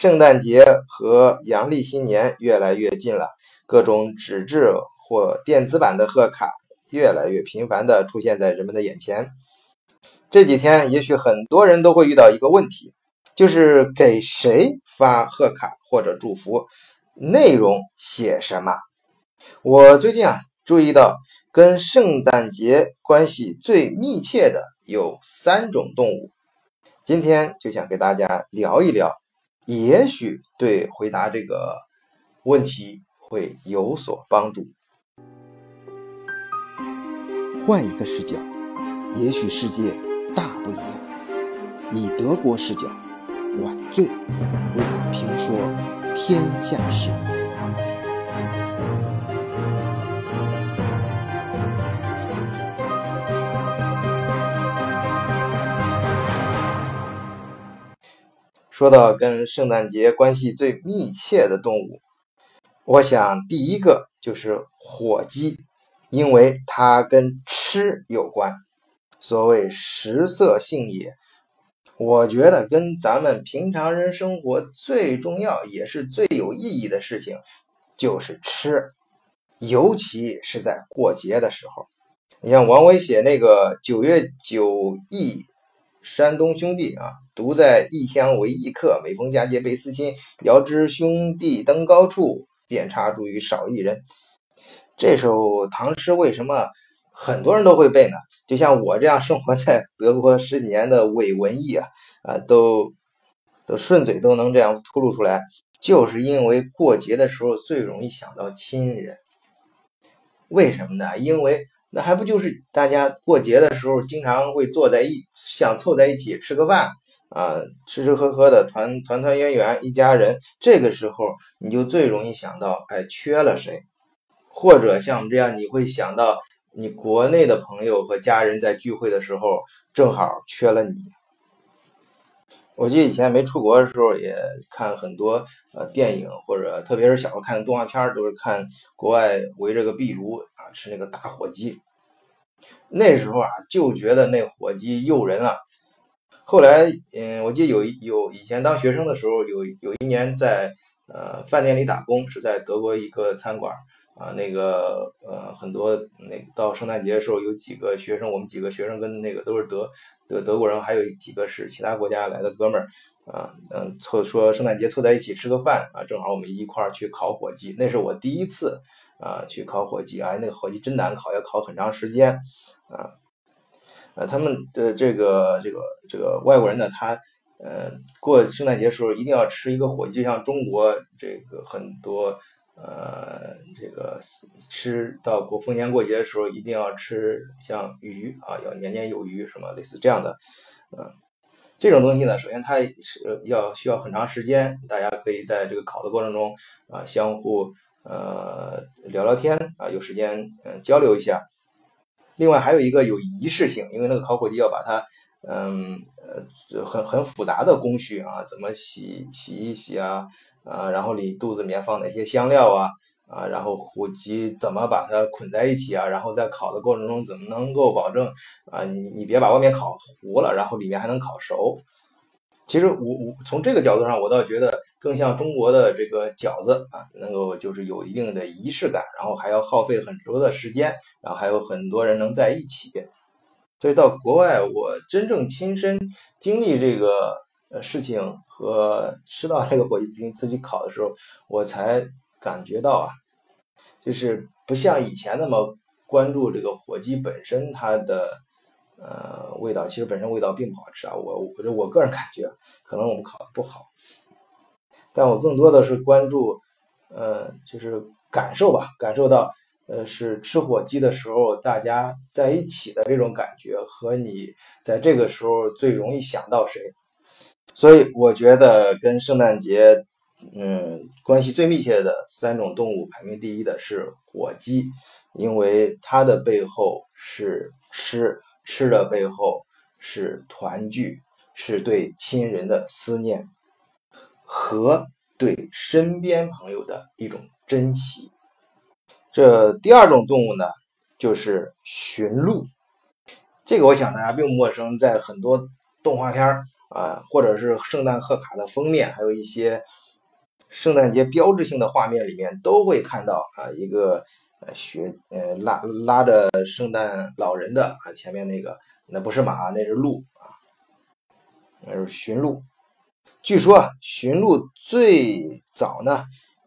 圣诞节和阳历新年越来越近了，各种纸质或电子版的贺卡越来越频繁地出现在人们的眼前。这几天，也许很多人都会遇到一个问题，就是给谁发贺卡或者祝福，内容写什么？我最近啊，注意到跟圣诞节关系最密切的有三种动物，今天就想给大家聊一聊。也许对回答这个问题会有所帮助。换一个视角，也许世界大不一样。以德国视角，晚醉为你评说天下事。说到跟圣诞节关系最密切的动物，我想第一个就是火鸡，因为它跟吃有关。所谓食色性也，我觉得跟咱们平常人生活最重要也是最有意义的事情就是吃，尤其是在过节的时候。你像王维写那个《九月九忆山东兄弟》啊。独在异乡为异客，每逢佳节倍思亲。遥知兄弟登高处，遍插茱萸少一人。这首唐诗为什么很多人都会背呢？就像我这样生活在德国十几年的伪文艺啊，啊，都都顺嘴都能这样吐露出来，就是因为过节的时候最容易想到亲人。为什么呢？因为那还不就是大家过节的时候经常会坐在一想凑在一起吃个饭。啊，吃吃喝喝的团团团圆圆一家人，这个时候你就最容易想到，哎，缺了谁？或者像这样，你会想到你国内的朋友和家人在聚会的时候，正好缺了你。我记得以前没出国的时候，也看很多呃电影，或者特别是小时候看的动画片，都是看国外围着个壁炉啊吃那个大火鸡。那时候啊，就觉得那火鸡诱人啊。后来，嗯，我记得有有以前当学生的时候，有有一年在呃饭店里打工，是在德国一个餐馆啊，那个呃很多那到圣诞节的时候，有几个学生，我们几个学生跟那个都是德德德国人，还有几个是其他国家来的哥们儿啊，嗯凑说圣诞节凑在一起吃个饭啊，正好我们一块儿去烤火鸡，那是我第一次啊去烤火鸡，哎，那个火鸡真难烤，要烤很长时间啊。呃，他们的这个这个这个外国人呢，他呃过圣诞节的时候一定要吃一个火鸡，就像中国这个很多呃这个吃到过逢年过节的时候一定要吃像鱼啊，要年年有余什么类似这样的，嗯，这种东西呢，首先它是要需要很长时间，大家可以在这个烤的过程中啊相互呃聊聊天啊，有时间嗯交流一下。另外还有一个有仪式性，因为那个烤火鸡要把它，嗯呃很很复杂的工序啊，怎么洗洗一洗啊，啊然后里肚子里面放哪些香料啊，啊然后火鸡怎么把它捆在一起啊，然后在烤的过程中怎么能够保证啊你你别把外面烤糊了，然后里面还能烤熟。其实我我从这个角度上，我倒觉得更像中国的这个饺子啊，能够就是有一定的仪式感，然后还要耗费很多的时间，然后还有很多人能在一起。所以到国外，我真正亲身经历这个呃事情和吃到这个火鸡自己烤的时候，我才感觉到啊，就是不像以前那么关注这个火鸡本身它的。呃，味道其实本身味道并不好吃啊，我我我个人感觉可能我们烤的不好，但我更多的是关注，呃，就是感受吧，感受到，呃，是吃火鸡的时候大家在一起的这种感觉，和你在这个时候最容易想到谁，所以我觉得跟圣诞节，嗯，关系最密切的三种动物排名第一的是火鸡，因为它的背后是吃。吃的背后是团聚，是对亲人的思念和对身边朋友的一种珍惜。这第二种动物呢，就是驯鹿。这个我想大家并不陌生，在很多动画片儿啊，或者是圣诞贺卡的封面，还有一些圣诞节标志性的画面里面，都会看到啊一个学呃拉拉着圣诞老人的啊前面那个那不是马，那是鹿啊，那是驯鹿。据说，驯鹿最早呢，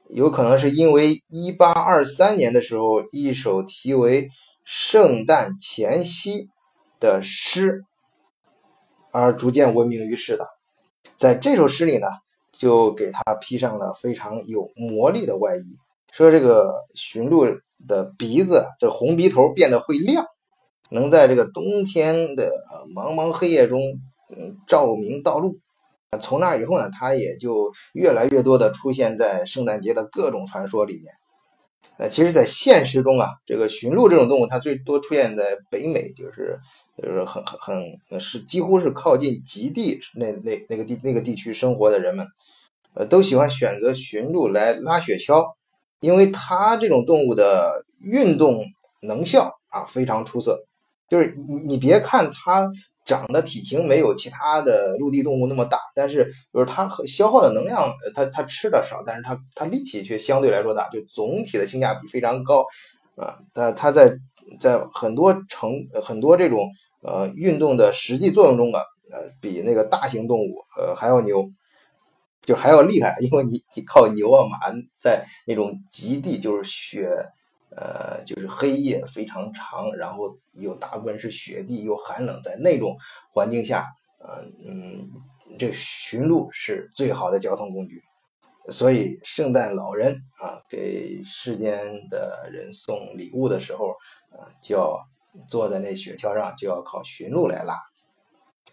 有可能是因为一八二三年的时候，一首题为《圣诞前夕》的诗。而逐渐闻名于世的，在这首诗里呢，就给他披上了非常有魔力的外衣，说这个驯鹿的鼻子，这红鼻头变得会亮，能在这个冬天的茫茫黑夜中，嗯，照明道路。从那以后呢，他也就越来越多的出现在圣诞节的各种传说里面。呃，其实，在现实中啊，这个驯鹿这种动物，它最多出现在北美，就是就是很很很是几乎是靠近极地那那那个地那个地区生活的人们，呃，都喜欢选择驯鹿来拉雪橇，因为它这种动物的运动能效啊非常出色，就是你你别看它。长的体型没有其他的陆地动物那么大，但是就是它消耗的能量，它它吃的少，但是它它力气却相对来说大，就总体的性价比非常高啊。但它在在很多成很多这种呃运动的实际作用中啊，呃比那个大型动物呃还要牛，就还要厉害，因为你你靠牛啊马在那种极地就是雪。呃，就是黑夜非常长，然后又大部分是雪地，又寒冷，在那种环境下，嗯嗯，这驯鹿是最好的交通工具。所以，圣诞老人啊，给世间的人送礼物的时候，啊，就要坐在那雪橇上，就要靠驯鹿来拉。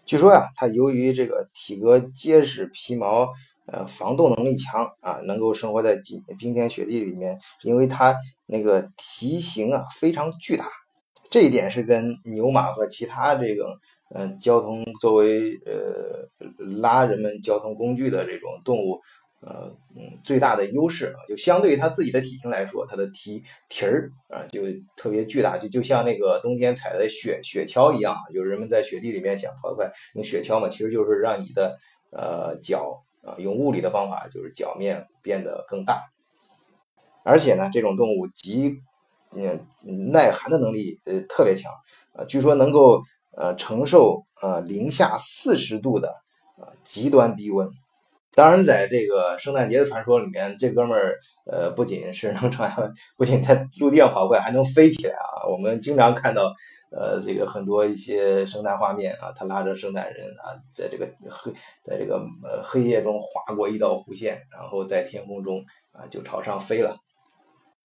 据说呀，他由于这个体格结实，皮毛。呃，防冻能力强啊，能够生活在冰冰天雪地里面，因为它那个体型啊非常巨大，这一点是跟牛马和其他这种嗯交通作为呃拉人们交通工具的这种动物呃嗯最大的优势啊，就相对于它自己的体型来说，它的蹄蹄儿啊就特别巨大，就就像那个冬天踩的雪雪橇一样，就是人们在雪地里面想跑得快用雪橇嘛，其实就是让你的呃脚。啊，用物理的方法，就是脚面变得更大，而且呢，这种动物极嗯耐寒的能力呃特别强，啊，据说能够呃承受呃零下四十度的啊极端低温。当然，在这个圣诞节的传说里面，这哥们儿呃不仅是能穿，不仅在陆地上跑快，还能飞起来啊！我们经常看到。呃，这个很多一些圣诞画面啊，他拉着圣诞人啊，在这个黑，在这个呃黑夜中划过一道弧线，然后在天空中啊就朝上飞了，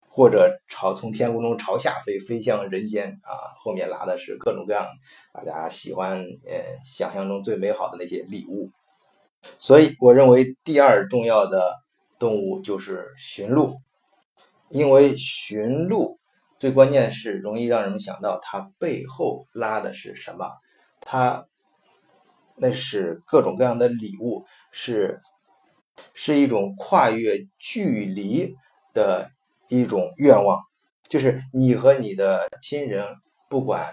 或者朝从天空中朝下飞，飞向人间啊，后面拉的是各种各样大家喜欢呃想象中最美好的那些礼物，所以我认为第二重要的动物就是驯鹿，因为驯鹿。最关键是容易让人们想到它背后拉的是什么？它那是各种各样的礼物，是是一种跨越距离的一种愿望。就是你和你的亲人，不管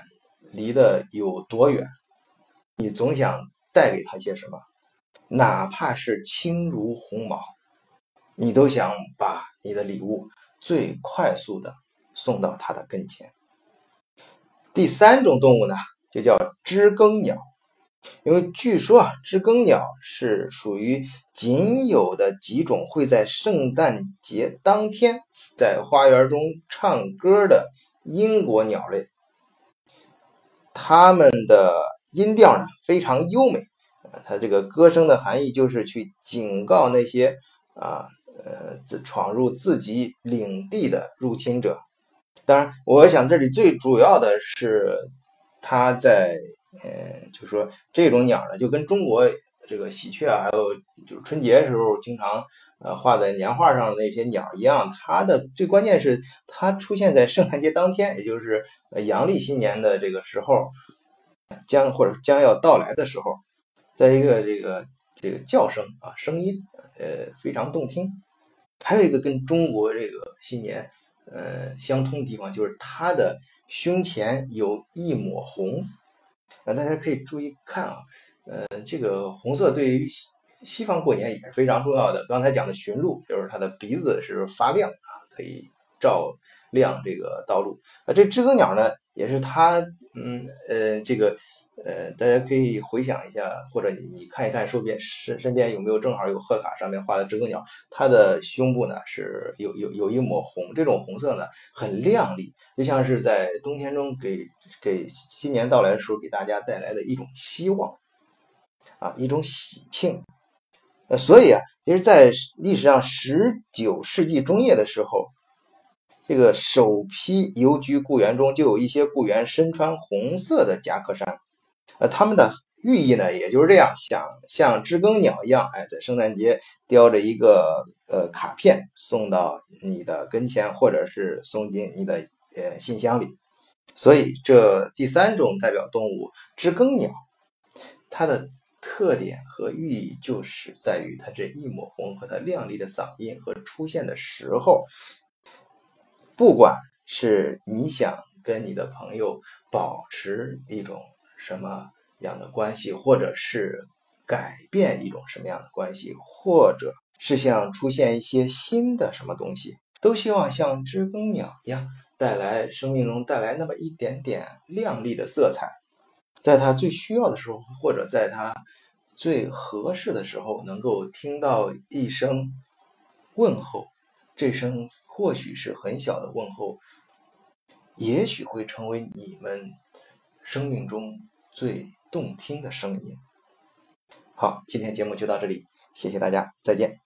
离得有多远，你总想带给他些什么，哪怕是轻如鸿毛，你都想把你的礼物最快速的。送到他的跟前。第三种动物呢，就叫知更鸟，因为据说啊，知更鸟是属于仅有的几种会在圣诞节当天在花园中唱歌的英国鸟类。它们的音调呢非常优美，它这个歌声的含义就是去警告那些啊呃闯入自己领地的入侵者。当然，我想这里最主要的是，它在，嗯，就是说这种鸟呢，就跟中国这个喜鹊啊，还有就是春节时候经常呃画在年画上的那些鸟一样，它的最关键是它出现在圣诞节当天，也就是阳历新年的这个时候，将或者将要到来的时候，在一个这个这个叫声啊，声音呃非常动听，还有一个跟中国这个新年。呃，相通的地方就是它的胸前有一抹红，啊，大家可以注意看啊，呃，这个红色对于西西方过年也是非常重要的。刚才讲的驯鹿，就是它的鼻子是发亮啊，可以照亮这个道路。啊，这知更鸟呢，也是它，嗯呃，这个呃，大家可以回想一下，或者你看一看身边身身边有没有正好有贺卡上面画的知更鸟，它的胸部呢是有有有一抹红，这种红色呢很亮丽，就像是在冬天中给给新年到来的时候给大家带来的一种希望。啊，一种喜庆，呃，所以啊，其实，在历史上十九世纪中叶的时候，这个首批邮局雇员中就有一些雇员身穿红色的夹克衫，呃，他们的寓意呢，也就是这样，想像知更鸟一样，哎，在圣诞节叼着一个呃卡片送到你的跟前，或者是送进你的呃信箱里。所以，这第三种代表动物知更鸟，它的。特点和寓意就是在于它这一抹红和它亮丽的嗓音和出现的时候，不管是你想跟你的朋友保持一种什么样的关系，或者是改变一种什么样的关系，或者是想出现一些新的什么东西，都希望像知更鸟一样带来生命中带来那么一点点亮丽的色彩。在他最需要的时候，或者在他最合适的时候，能够听到一声问候，这声或许是很小的问候，也许会成为你们生命中最动听的声音。好，今天节目就到这里，谢谢大家，再见。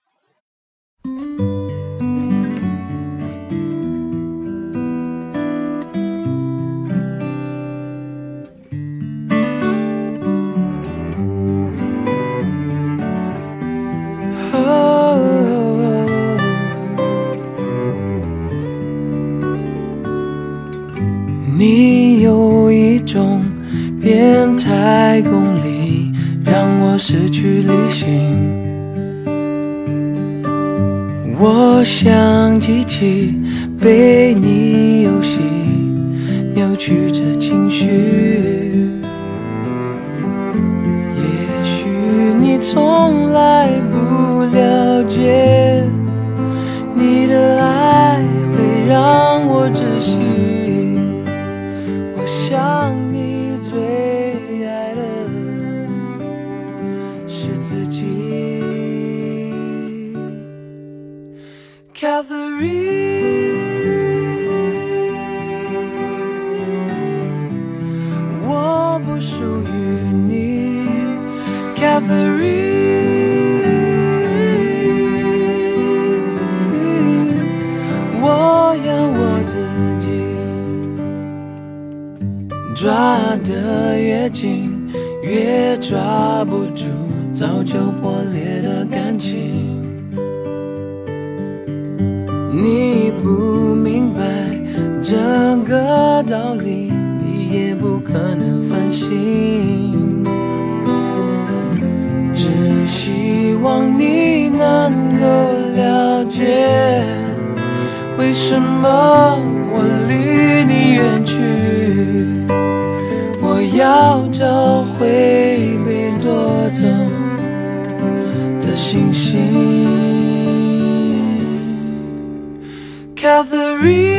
变态功力，让我失去理性。我想记起被我要我自己抓得越紧，越抓不住早就破裂的感情。你不明白这个道理，你也不可能反省。望你能够了解，为什么我离你远去。我要找回被夺走的星星，Catherine。